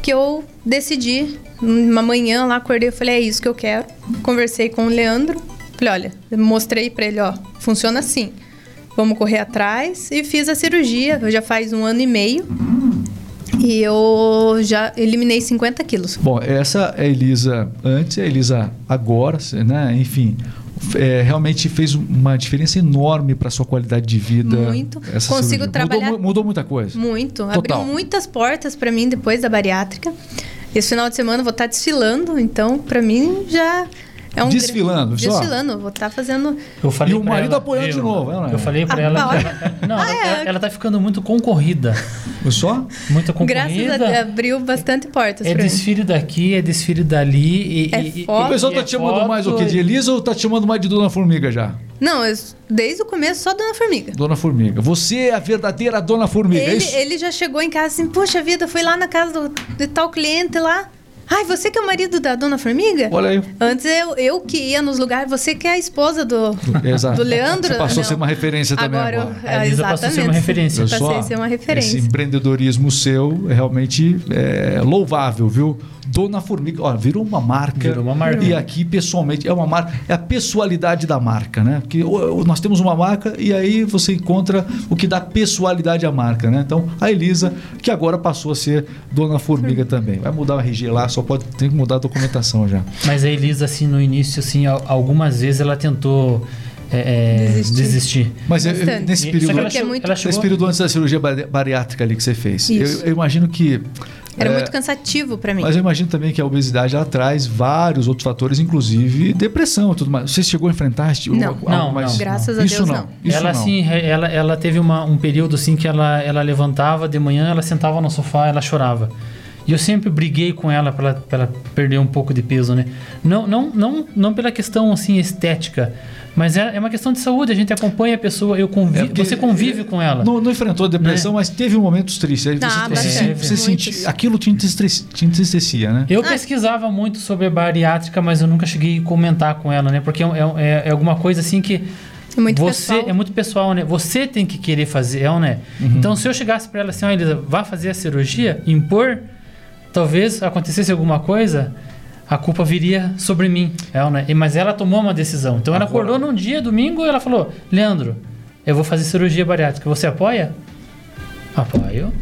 que eu decidi. Uma manhã lá, acordei e falei: é isso que eu quero. Conversei com o Leandro. Falei: olha, mostrei pra ele: ó, funciona assim. Vamos correr atrás. E fiz a cirurgia, eu já faz um ano e meio. E eu já eliminei 50 quilos.
Bom, essa é a Elisa antes a Elisa agora, né? Enfim, é, realmente fez uma diferença enorme para sua qualidade de vida.
Muito.
essa
Consigo
cirurgia.
trabalhar-
Mudou, mu- mudou muita coisa.
Muito.
Total.
Abriu muitas portas pra mim depois da bariátrica. Esse final de semana eu vou estar desfilando, então pra mim já é um
Desfilando,
gra-
só?
Desfilando, vou estar fazendo
Eu falei
E o marido
ela,
apoiando de
viu?
novo, é, não é?
Eu falei pra
Ah,
ela que
ah,
ela, não,
Ah,
ela,
é.
ela tá ficando muito concorrida.
Viu só?
Muito
Graças a
concorrida.
Deus, abriu bastante portas
É
pra mim.
desfile daqui, é desfile dali. E,
É
e- e-
foto.
O pessoal tá
é
te chamando mais o
foto
quê? De Elisa ou tá te chamando mais de Dona Formiga já?
Não, eu, desde o começo só Dona Formiga.
Dona Formiga. Você é a verdadeira Dona Formiga, é
Ele,
isso?
ele já chegou em casa assim, puxa vida, fui lá na casa do, de tal cliente lá. Ai, você que é o marido da Dona Formiga?
Olha aí.
Antes eu, eu que ia nos lugares, você que é a esposa do,
Exato.
do Leandro.
Você passou a
Não.
ser uma referência também
agora.
agora.
eu-
A Elisa passou a ser
exatamente.
uma referência.
Viu
Passei a ser uma referência.
Esse empreendedorismo seu é realmente é, louvável, viu? Dona Formiga, ó, virou uma marca.
Virou uma marca.
E aqui, pessoalmente, é uma marca, é a pessoalidade da marca, né? Porque nós temos uma marca e aí você encontra o que dá pessoalidade à marca, né? Então, a Elisa, que agora passou a ser Dona Formiga também. Vai mudar o RG lá, só pode tem que mudar a documentação já.
Mas a Elisa, assim, no início, assim, al- algumas vezes ela tentou é, é,
Desistir.
desistir.
Mas eu- eu- nesse período,
ela,
é muito-
ela chegou-
nesse período antes da cirurgia bari- bariátrica ali que você fez, eu, eu imagino que.
Era
é,
muito cansativo para mim.
Mas eu imagino também que a obesidade ela traz vários outros fatores, inclusive depressão e tudo mais. Você chegou a enfrentar esse tipo-
Não.
algo
Não,
mais-
não.
Graças a
isso
Deus,
não.
não.
Isso
ela
não.
assim, ela, ela teve uma- um período assim que ela, ela levantava de manhã, ela sentava no sofá, ela chorava. E eu sempre briguei com ela para ela, pra ela perder um pouco de peso, né? Não, não, não, não pela questão assim estética, mas é, é uma questão de saúde. A gente acompanha a pessoa, eu convi
É
você convive com ela.
Não, não enfrentou depressão, mas teve momentos tristes. Aí
Ah,
você, você, você sentia, aquilo te, entristecia, te entristecia, né?
Eu
Ah.
pesquisava muito sobre a bariátrica, mas eu nunca cheguei a comentar com ela, né? Porque é, é, é alguma coisa assim que
É muito
você
pessoal.
é muito pessoal, né? Você tem que querer fazer, é, né? Então, se eu chegasse para ela assim, ó, Elisa, vá fazer a cirurgia, impor, talvez acontecesse alguma coisa, a culpa viria sobre mim, é, ou né? E- Mas ela tomou uma decisão. Então, ela
Agora-
acordou num dia, domingo, e ela falou: Leandro, eu vou fazer cirurgia bariátrica. Você apoia? Apoio.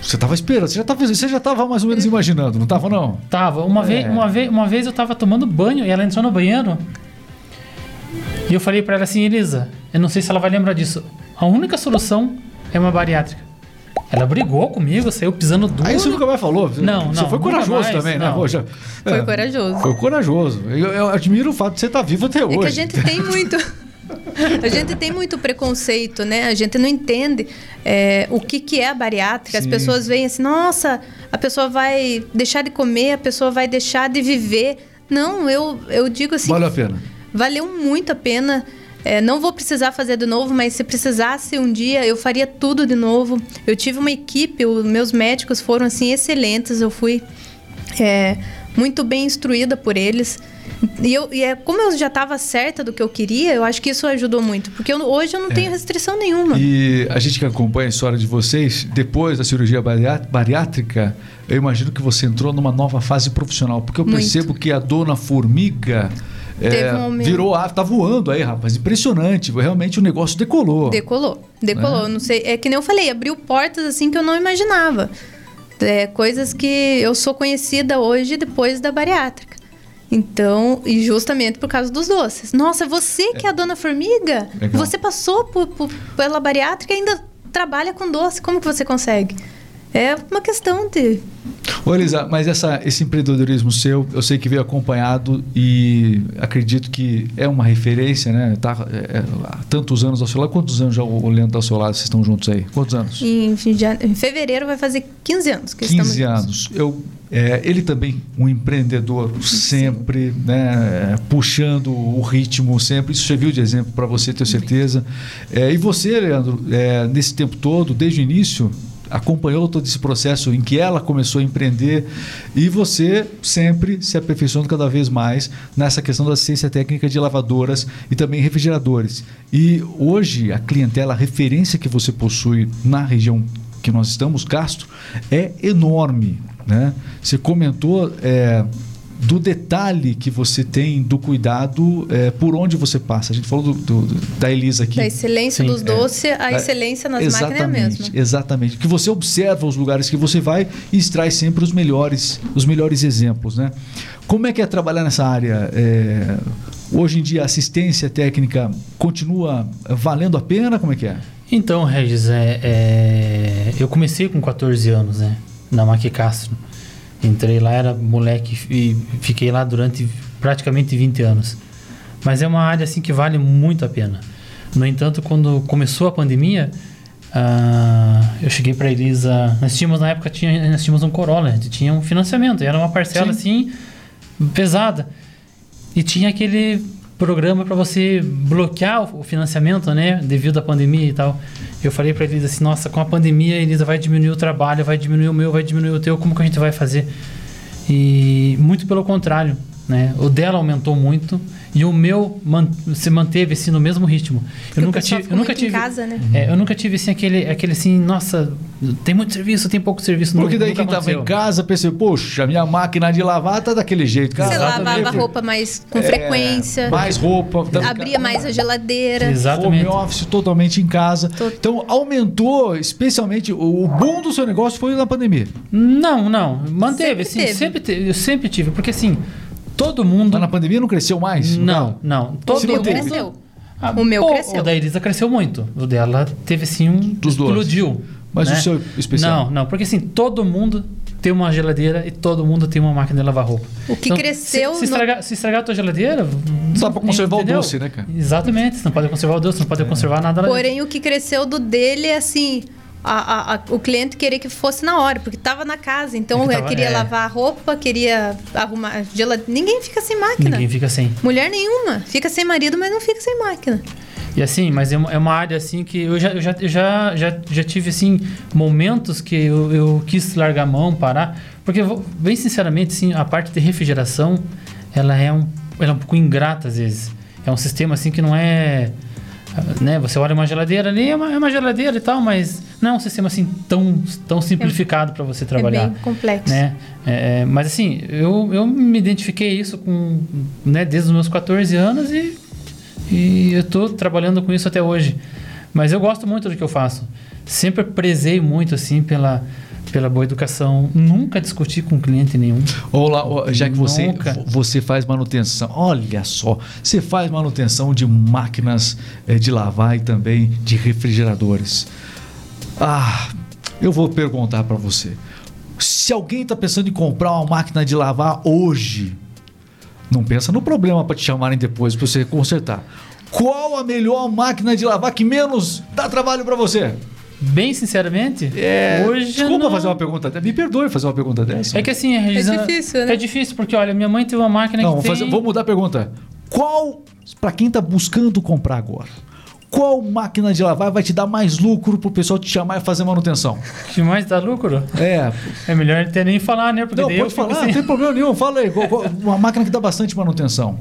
Você estava esperando, você já estava você já tava mais ou menos imaginando, não estava não?
Tava. Uma, vez,
É.
uma, vez, uma vez eu tava tomando banho e ela entrou no banheiro. E eu falei pra ela assim, Elisa, eu não sei se ela vai lembrar disso. A única solução é uma bariátrica. Ela brigou comigo, saiu pisando duro.
Aí você nunca mais falou.
Não,
Você
não,
foi
nunca
corajoso
mais,
também, né?
não.
Poxa,
Foi
é,
corajoso.
Foi corajoso. Eu, eu admiro o fato de você estar vivo até
É
hoje.
que a gente tem muito. A gente tem muito preconceito, né? A gente não entende é, o que, que é a bariátrica. As
Sim.
pessoas veem assim, nossa, a pessoa vai deixar de comer, a pessoa vai deixar de viver. Não, eu, eu digo assim,
Valeu a pena.
valeu muito a pena. É, não vou precisar fazer de novo, mas se precisasse um dia, eu faria tudo de novo. Eu tive uma equipe, os meus médicos foram assim excelentes. Eu fui é, muito bem instruída por eles. E, eu, e é, como eu já estava certa do que eu queria, eu acho que isso ajudou muito. Porque eu- hoje eu não tenho restrição nenhuma.
E a gente que acompanha a história de vocês, depois da cirurgia bariá- bariátrica, eu imagino que você entrou numa nova fase profissional. Porque eu
Muito.
percebo que a dona formiga é,
um
virou ave, tá voando aí, rapaz. Impressionante. Realmente o negócio decolou.
Decolou, decolou.
Né?
Não sei, é que nem eu falei, abriu portas assim que eu não imaginava. É, coisas que eu sou conhecida hoje depois da bariátrica. Então, e justamente por causa dos doces. Nossa, você que é a dona formiga?
Legal.
Você passou por, por- pela bariátrica e ainda trabalha com doce. Como que você consegue? É uma questão de.
Ô, Elisa, mas essa, esse empreendedorismo seu, eu sei que veio acompanhado e acredito que é uma referência, né? Tá, é, há tantos anos ao seu lado. Quantos anos já o Leandro está ao seu lado? Vocês estão juntos aí? Quantos anos?
Em, em fevereiro vai fazer 15 anos que
15
estamos
anos. Eu, é, ele também, um empreendedor, sempre né, é, puxando o ritmo, sempre. Isso serviu de exemplo para você, tenho certeza. É, e você, Leandro, é, nesse tempo todo, desde o início, acompanhou todo esse processo em que ela começou a empreender e você sempre se aperfeiçoando cada vez mais nessa questão da assistência técnica de lavadoras e também refrigeradores. E hoje a clientela, a referência que você possui na região que nós estamos, Castro, é enorme. Né? Você comentou é, do detalhe que você tem do cuidado é, por onde você passa. A gente falou do, do- do- da Elisa aqui.
Da excelência
Sim,
dos
é.
doces, a
É,
excelência nas máquinas é a mesma.
Exatamente. Que você observa os lugares que você vai e extrai sempre os melhores, os melhores exemplos, né? Como é que é trabalhar nessa área? É, hoje em dia a assistência técnica continua valendo a pena? Como é que é?
Então, Regis, é, é, eu comecei com 14 anos, né? Na Maqui Castro. Entrei lá, era moleque e fiquei lá durante praticamente 20 anos. Mas é uma área assim que vale muito a pena. No entanto, quando começou a pandemia, ah, eu cheguei para Elisa. Nós tínhamos na época tinha, nós tínhamos um Corolla, a gente tinha um financiamento, era uma parcela assim pesada. E tinha aquele programa para você bloquear o financiamento, né, devido à pandemia e tal. Eu falei para Elisa assim: "Nossa, com a pandemia, Elisa vai diminuir o trabalho, vai diminuir o meu, vai diminuir o teu, como que a gente vai fazer?" E muito pelo contrário, né? O dela aumentou muito e o meu man- se manteve assim no mesmo ritmo.
Porque
Eu nunca tive, eu nunca tive,
casa, né?
é, eu nunca tive assim aquele, aquele assim, nossa, tem muito serviço, tem pouco serviço.
Porque
nunca-
daí quem estava em casa pensou, poxa, minha máquina de lavar tá daquele jeito. Cara,
Você lavava roupa mais com
É,
frequência,
Mais roupa. tá-
abria mais a geladeira.
Exatamente.
Home office totalmente em casa.
Tot-
Então aumentou, especialmente, o o boom do seu negócio foi na pandemia.
Não, não, manteve,
Sempre
assim,
teve.
sempre teve, eu sempre tive, porque assim, todo mundo
Mas na pandemia não cresceu mais?
Não, não. Todo
manteve.
cresceu.
Ah,
o meu
pô,
cresceu.
O da Elisa cresceu muito. O dela teve assim um.
Dos dois.
explodiu.
Mas
né?
o seu especial?
Não, não, porque assim, todo mundo tem uma geladeira e todo mundo tem uma máquina de lavar roupa.
O que cresceu
Se, se,
no-
estragar, se estragar a tua geladeira.
Dá pra conservar o
entendeu?
doce, né, cara?
Exatamente, você não pode conservar o doce, não pode conservar nada lá
Porém, o que cresceu do dele é assim. A- a- o cliente queria que fosse na hora, porque estava na casa. Então,
É
eu queria
é.
lavar a roupa, queria arrumar geladeira. Ninguém fica sem máquina.
Ninguém fica sem.
Mulher nenhuma. Fica sem marido, mas não fica sem máquina.
E assim, mas é uma, é uma área assim que eu já, eu já, eu já, já, já tive assim momentos que eu, eu quis largar a mão, parar, porque bem sinceramente, assim, a parte de refrigeração, ela é um, ela é um pouco ingrata às vezes. É um sistema assim que não é, né? Você olha uma geladeira ali, é uma, é uma geladeira e tal, mas não é um sistema assim tão, tão simplificado para você trabalhar
É bem complexo.
né? É, é, mas assim, eu, eu me identifiquei isso com, né, desde os meus 14 anos e, e eu tô trabalhando com isso até hoje. Mas eu gosto muito do que eu faço. Sempre prezei muito assim pela pela boa educação, nunca discuti com cliente nenhum.
Olá, já que você,
Nunca.
você faz manutenção, olha só, você faz manutenção de máquinas eh, de lavar e também de refrigeradores. Ah, eu vou perguntar para você. Se alguém está pensando em comprar uma máquina de lavar hoje, não pensa no problema para te chamarem depois para você consertar. Qual a melhor máquina de lavar que menos dá trabalho para você?
Bem sinceramente,
É,
hoje
desculpa
não-
fazer uma pergunta, me perdoe fazer uma pergunta dessa.
É que assim, Regina,
difícil, né?
É difícil porque olha, minha mãe tem uma máquina
Não,
que
vou,
tem
fazer- vou mudar a pergunta. Qual, para quem tá buscando comprar agora, qual máquina de lavar vai te dar mais lucro pro pessoal te chamar e fazer manutenção?
que mais dá lucro.
É.
É melhor até nem falar, né? Porque
Não, pode falar,
assim-
não tem problema nenhum. Fala aí, uma máquina que dá bastante manutenção.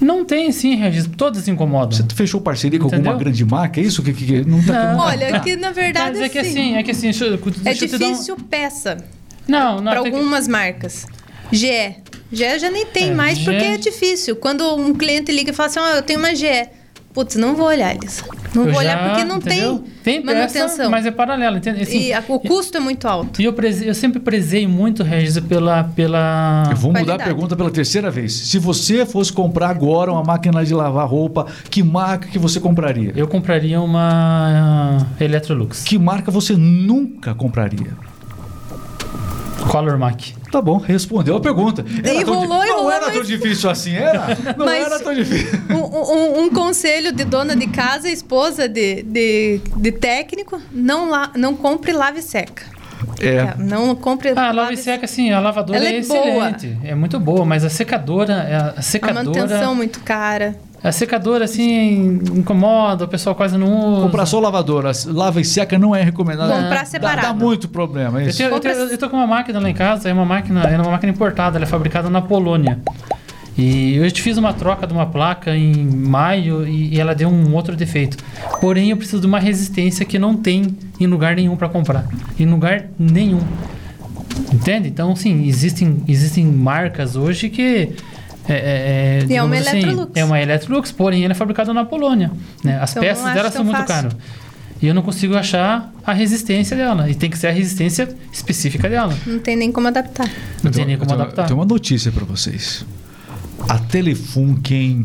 Não tem sim, Regis, todas se incomodam.
Você fechou parceria com
Entendeu?
alguma grande marca? É isso que, que, que- não tá
Não.
Olha,
Tá.
que na verdade
Mas é que
assim,
é que assim, deixa,
é
deixa te dar um-
difícil peça
Não, não.
para
tem que-
algumas marcas. GE. GE já nem tem
É,
mais
GE
porque é difícil. Quando um cliente liga e fala assim, ó, eu tenho uma GE. Putz, não vou olhar, Elisa. Não
eu
vou olhar porque não
entendeu?
tem,
peça,
manutenção.
mas é paralelo, entende? Assim,
e a- o custo é muito alto.
E eu, preze- eu sempre prezei muito, Regis, pela. pela...
Eu vou mudar a
Qualidade.
pergunta pela terceira vez. Se você fosse comprar agora uma máquina de lavar roupa, que marca que você compraria?
Eu compraria uma uh, Electrolux.
Que marca você nunca compraria?
Color Mac.
Tá bom, respondeu a pergunta. Era tão
Enrolou,
não era tão
mas-
difícil assim, era? Não
Mas-
era tão difícil.
Um, um- um conselho de dona de casa, esposa de, de, de técnico, não, la, não compre lave seca.
É.
Não compre
Ah, a lava e seca, sim, a lavadora
Ela
é,
é boa.
excelente. É muito boa, mas a secadora. é A, a
A
secadora.
manutenção muito cara.
A secadora, assim, incomoda, o pessoal quase não usa.
Comprar só lavadora, lava e seca não é recomendado.
Comprar
Dá-
separado.
Dá, muito problema, é
Eu,
isso.
tenho- eu, tenho- eu tô com uma máquina lá em casa, é uma máquina, é uma máquina importada, ela é fabricada na Polônia. E eu te fiz uma troca de uma placa em maio e, e ela deu um outro defeito. Porém, eu preciso de uma resistência que não tem em lugar nenhum para comprar. Em lugar nenhum. Entende? Então, sim, existem, existem marcas hoje que. É, é, é,
E é uma
assim,
Electrolux.
é uma Electrolux, porém ela é fabricada na Polônia. Né? As
Então,
peças dela são muito caras. E eu não consigo achar a resistência dela. E tem que ser a resistência específica dela.
Não tem nem como adaptar.
Não
Eu
tem
tenho-
nem como
tenho-
adaptar.
Eu tenho uma notícia para vocês. A Telefunken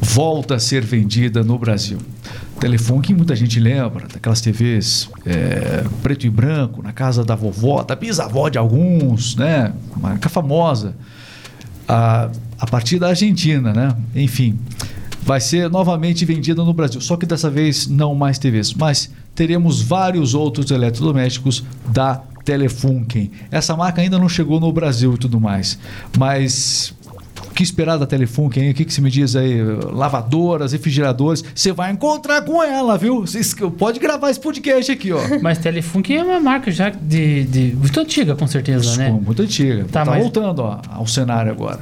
volta a ser vendida no Brasil. Telefunken, muita gente lembra daquelas TVs é, preto e branco, na casa da vovó, da bisavó de alguns, né? Marca famosa. A, a partir da Argentina, né? Enfim, vai ser novamente vendida no Brasil. Só que dessa vez não mais TVs, mas teremos vários outros eletrodomésticos da Telefunken. Essa marca ainda não chegou no Brasil e tudo mais, mas que esperar da Telefunken? hein? O que, que você me diz aí? Lavadoras, refrigeradores, você vai encontrar com ela, viu? Pode gravar esse podcast aqui, ó.
Mas Telefunken é uma marca já de, de muito antiga, com certeza, né?
Muito antiga. Tá,
Tá, mas-
voltando ó, ao cenário agora.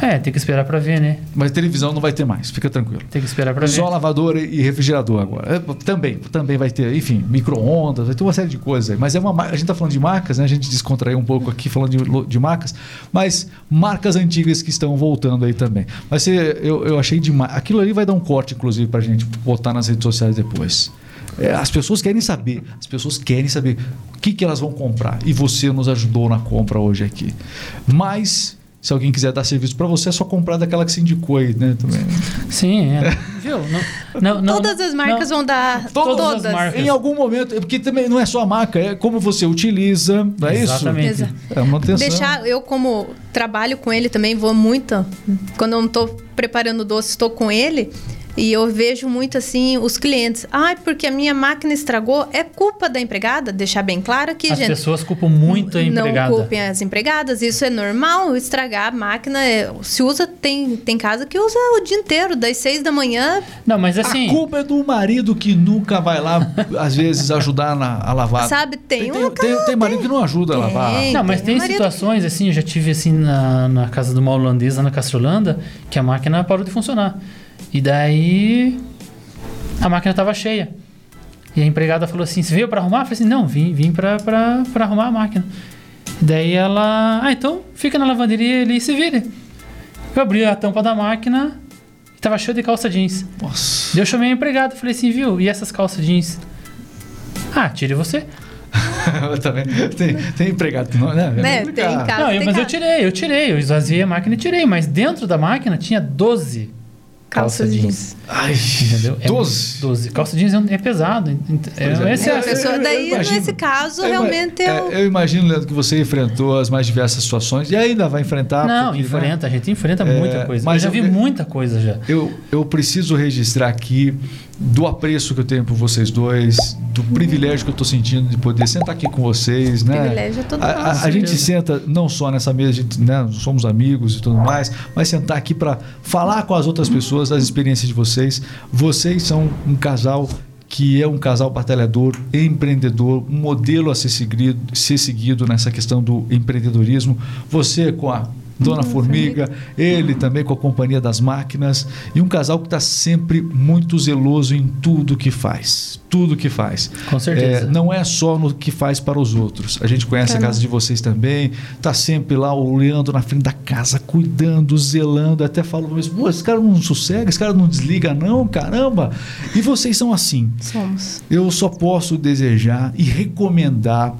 É, tem que esperar pra ver, né?
Mas televisão não vai ter mais, fica tranquilo.
Tem que esperar pra ver.
Só lavadora e refrigerador agora. É, também, também vai ter, enfim, micro-ondas, vai ter uma série de coisas aí. Mas é uma a gente está falando de marcas, né? A gente descontraiu um pouco aqui falando de, de marcas, mas marcas antigas que estão voltando aí também. Vai ser, eu, eu achei demais. Aquilo ali vai dar um corte, inclusive, para a gente botar nas redes sociais depois. É, as pessoas querem saber, as pessoas querem saber o que, que elas vão comprar. E você nos ajudou na compra hoje aqui. Mas se alguém quiser dar serviço para você, é só comprar daquela que você indicou aí, né? Também.
Sim, é. Viu? Não, não, não,
Todas as marcas
não.
vão dar.
Todas
Todas.
as marcas.
Em algum momento, porque também não é só a marca, é como você utiliza, não é
Exatamente.
Isso? É uma atenção.
Deixar, eu como trabalho com ele também, vou muito. Quando eu não tô preparando doce, estou com ele. E eu vejo muito assim os clientes. Ai, porque a minha máquina estragou. É culpa da empregada? Deixar bem claro aqui,
As
gente.
pessoas culpam muito a empregada.
Não culpem as empregadas, isso é normal, estragar a máquina. é- se usa, tem, tem casa que usa o dia inteiro, das seis da manhã.
Não, mas assim.
A culpa é do marido que nunca vai lá, às vezes, ajudar na, a lavar.
Sabe, tem
tem,
um
tem, tem marido que não ajuda a lavar.
Tem.
Não, mas tem
marido-
situações assim, eu já tive assim na, na casa de uma holandesa na Castrolanda, que a máquina parou de funcionar. E daí a máquina estava cheia. E a empregada falou assim: Você veio para arrumar? Eu falei assim: Não, vim, vim para arrumar a máquina. E daí ela: Ah, então fica na lavanderia ali e se vire. Eu abri a tampa da máquina e tava cheio de calça jeans.
Nossa.
Daí eu chamei a empregada falei assim: Viu, e essas calças jeans? Ah, tire você.
Também tem, tem empregado não, né? É
Né, tem casa.
Não, eu-
tem
mas eu
casa.
tirei, eu tirei, eu esvaziei a máquina e tirei, mas dentro da máquina tinha 12 calça jeans.
jeans.
Ai,
Entendeu? É
12?
12. Calça jeans é, é pesado. É,
é.
esse é-
É, a pessoa,
eu- eu
daí,
imagino.
nesse caso,
Eu
realmente é,
é, eu imagino, Leandro, que você enfrentou as mais diversas situações e ainda vai enfrentar.
Não,
porque, né,
enfrenta, a gente enfrenta
É,
muita coisa.
mas
eu já
eu-
vi muita coisa já.
Eu, eu preciso registrar aqui do apreço que eu tenho por vocês dois, do privilégio que eu estou sentindo de poder sentar aqui com vocês, né?
Privilégio é todo
a, a-
nosso.
a gente
certeza.
senta não só nessa mesa, a gente, né, somos amigos e tudo mais, mas sentar aqui para falar com as outras pessoas das experiências de vocês. Vocês são um casal que é um casal batalhador, empreendedor, um modelo a ser seguido, ser seguido nessa questão do empreendedorismo. Você com a Dona Formiga, ele também com a Companhia das Máquinas, e um casal que está sempre muito zeloso em tudo que faz. Tudo que faz.
Com certeza.
É, não é só no que faz para os outros. A gente conhece a
Caramba.
casa de vocês também, tá sempre lá olhando na frente da casa, cuidando, zelando. Até falo mesmo, pô, esse cara não sossega, esse cara não desliga, não, caramba. E vocês são assim.
somos.
Eu só posso desejar e recomendar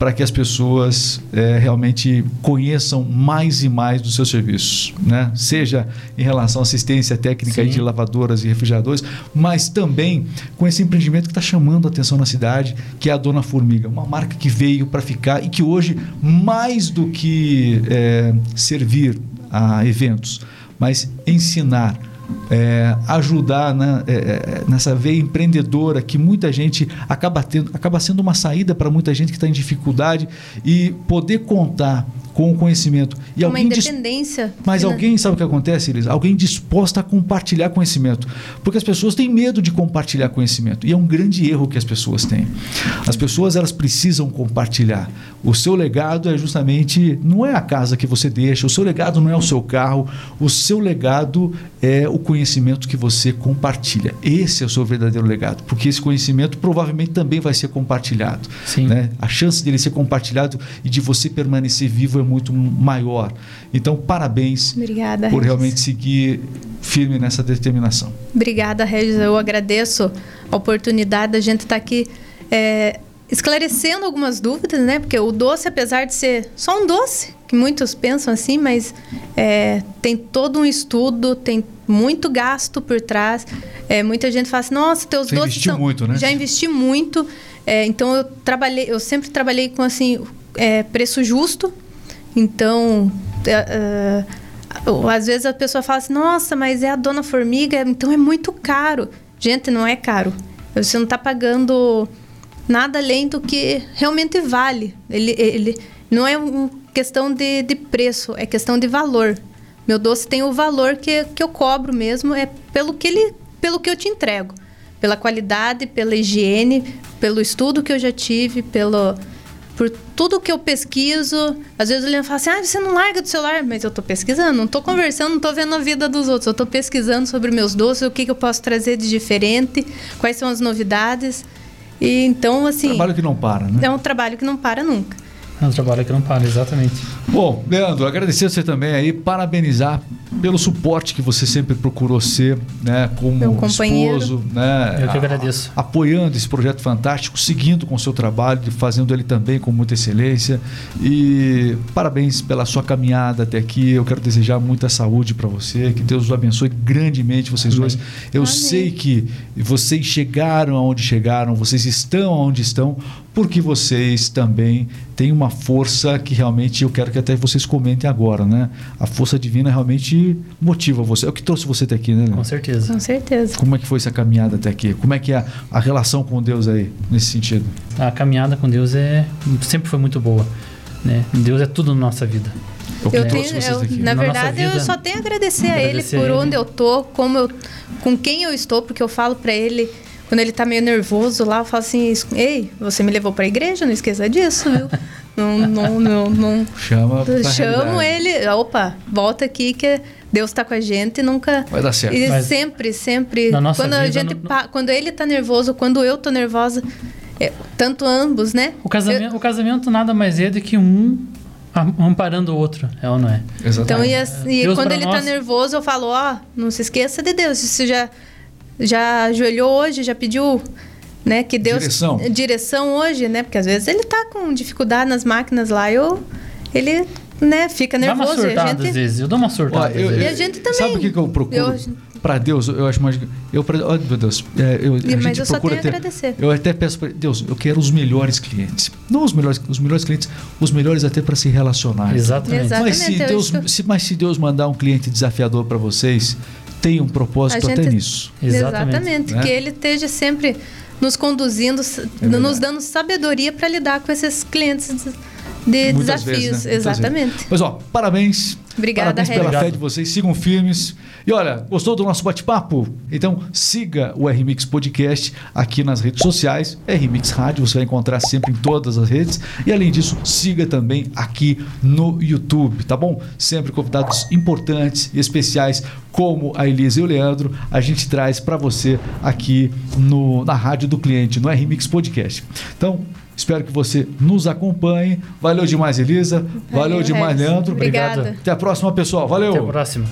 para que as pessoas eh, realmente conheçam mais e mais dos seus serviços, né? Seja em relação à assistência técnica de lavadoras e refrigeradores, mas também com esse empreendimento que está chamando a atenção na cidade, que é a Dona Formiga, uma marca que veio para ficar e que hoje mais do que eh, servir a eventos, mas ensinar é, ajudar né, é, é, nessa veia empreendedora que muita gente acaba tendo, acaba sendo uma saída para muita gente que está em dificuldade e poder contar com o conhecimento e
Uma
alguém dis-
independência.
mas
finan-
alguém sabe o que acontece, Elis? Alguém disposta a compartilhar conhecimento. Porque as pessoas têm medo de compartilhar conhecimento. E é um grande erro que as pessoas têm. As pessoas elas precisam compartilhar. O seu legado é justamente não é a casa que você deixa, o seu legado não é o seu carro, o seu legado é o conhecimento que você compartilha. Esse é o seu verdadeiro legado, porque esse conhecimento provavelmente também vai ser compartilhado.
Sim.
né? A chance dele ser compartilhado e de você permanecer vivo é muito maior. Então, parabéns
Obrigada.
por
Regis.
realmente seguir firme nessa determinação.
Obrigada, Regis. Eu agradeço a oportunidade da gente estar aqui é, esclarecendo algumas dúvidas, né? Porque o doce, apesar de ser só um doce, que muitos pensam assim, mas é, tem todo um estudo, tem muito gasto por trás. É, muita gente fala assim, nossa, teus
Você
doces são...
muito, né?
Já investi muito. É, então eu trabalhei, eu sempre trabalhei com assim é, preço justo. Então é, é, às vezes a pessoa fala assim, nossa, mas é a dona formiga, então é muito caro. Gente, não é caro. Você não está pagando nada além do que realmente vale. Ele, ele não é uma questão de, de preço, é questão de valor. Meu doce tem o valor que, que eu cobro mesmo, é pelo que, ele, pelo que eu te entrego. Pela qualidade, pela higiene, pelo estudo que eu já tive, pelo, por tudo que eu pesquiso. Às vezes o Leandro fala assim, ah, você não larga do celular. Mas eu estou pesquisando, não estou conversando, não estou vendo a vida dos outros. Eu estou pesquisando sobre meus doces, o que, que eu posso trazer de diferente, quais são as novidades. E então, assim,
Trabalho que não para, né?
é um trabalho que não para nunca.
É um trabalho que não para, exatamente.
Bom, Leandro, agradecer você também aí, parabenizar pelo suporte que você sempre procurou ser, né, como
Meu companheiro.
esposo, né,
Eu que
a-
agradeço.
apoiando esse projeto fantástico, seguindo com o seu trabalho, e fazendo ele também com muita excelência. E parabéns pela sua caminhada até aqui. Eu quero desejar muita saúde para você, que Deus os abençoe grandemente vocês
Amém.
dois. Eu
Amém.
sei que vocês chegaram aonde chegaram, vocês estão aonde estão, porque vocês também têm uma força que realmente eu quero que até vocês comentem agora, né? A força divina realmente motiva você. É o que trouxe você até aqui, né? Leandro?
Com certeza.
Com certeza.
Como é que foi essa caminhada até aqui? Como é que é a, a relação com Deus aí, nesse sentido?
A caminhada com Deus é sempre foi muito boa. Né? Deus é tudo na nossa vida.
É que
Eu
trouxe
tenho, eu- na
Na
verdade, eu
vida,
só tenho a agradecer, a ele por
a ele.
onde eu tô, como eu, com quem eu estou, porque eu falo pra ele quando ele tá meio nervoso lá, eu falo assim: "Ei, você me levou pra igreja, não esqueça disso, viu?" não, não, não, não
Chama
chamo
realidade.
ele, opa, volta aqui que Deus tá com a gente e nunca
Vai dar certo.
E
Mas
sempre, sempre.
na nossa
quando a
vida,
gente
no-
pa- quando ele tá nervoso, quando eu tô nervosa, é, tanto ambos, né?
O casamento, o casamento nada mais é do que um am- amparando o outro, é ou não é?
Então,
Exatamente.
e, as- e
Deus
quando ele tá
nós-
nervoso, eu falo, ó, não se esqueça de Deus. Você já, já ajoelhou hoje, já pediu, né, que Deus...
Direção.
Direção hoje, né? Porque às vezes ele tá com dificuldade nas máquinas lá, eu... Ele, né, fica
Dá uma
nervoso. e a
surtada às
gente...
vezes, eu dou uma surtada
Ó,
às
eu-
vezes.
E a gente também.
Sabe o que, que eu procuro?
Eu-
Pra Deus, eu acho mais. Eu, pra- oh, meu Deus. é, eu, a
Mas
gente
eu só
procura
tenho a
ter-
agradecer.
Eu até peço para Deus, eu quero os melhores clientes. Não os melhores, os melhores clientes, os melhores até para se relacionar.
Exatamente.
Exato.
Mas se,
Exatamente,
Deus, se, mas se Deus mandar um cliente desafiador para vocês, tem um propósito
A
até
gente-
nisso.
Exatamente.
Né?
Que ele esteja sempre nos conduzindo,
É
nos dando sabedoria para lidar com esses clientes de
Muitas
desafios.
vezes, né?
Exatamente.
Mas ó, parabéns.
Obrigada,
Parabéns pela
Obrigado.
fé de vocês. Sigam firmes. E olha, gostou do nosso bate-papo? Então siga o RMix Podcast aqui nas redes sociais. RMix Rádio, você vai encontrar sempre em todas as redes. E além disso, siga também aqui no YouTube, tá bom? Sempre convidados importantes e especiais como a Elisa e o Leandro, a gente traz para você aqui no, na Rádio do Cliente, no RMix Podcast. Então, Espero que você nos acompanhe. Valeu demais, Elisa. Valeu,
Valeu,
demais. Leandro.
Obrigada.
Até a próxima, pessoal. Valeu.
Até a próxima.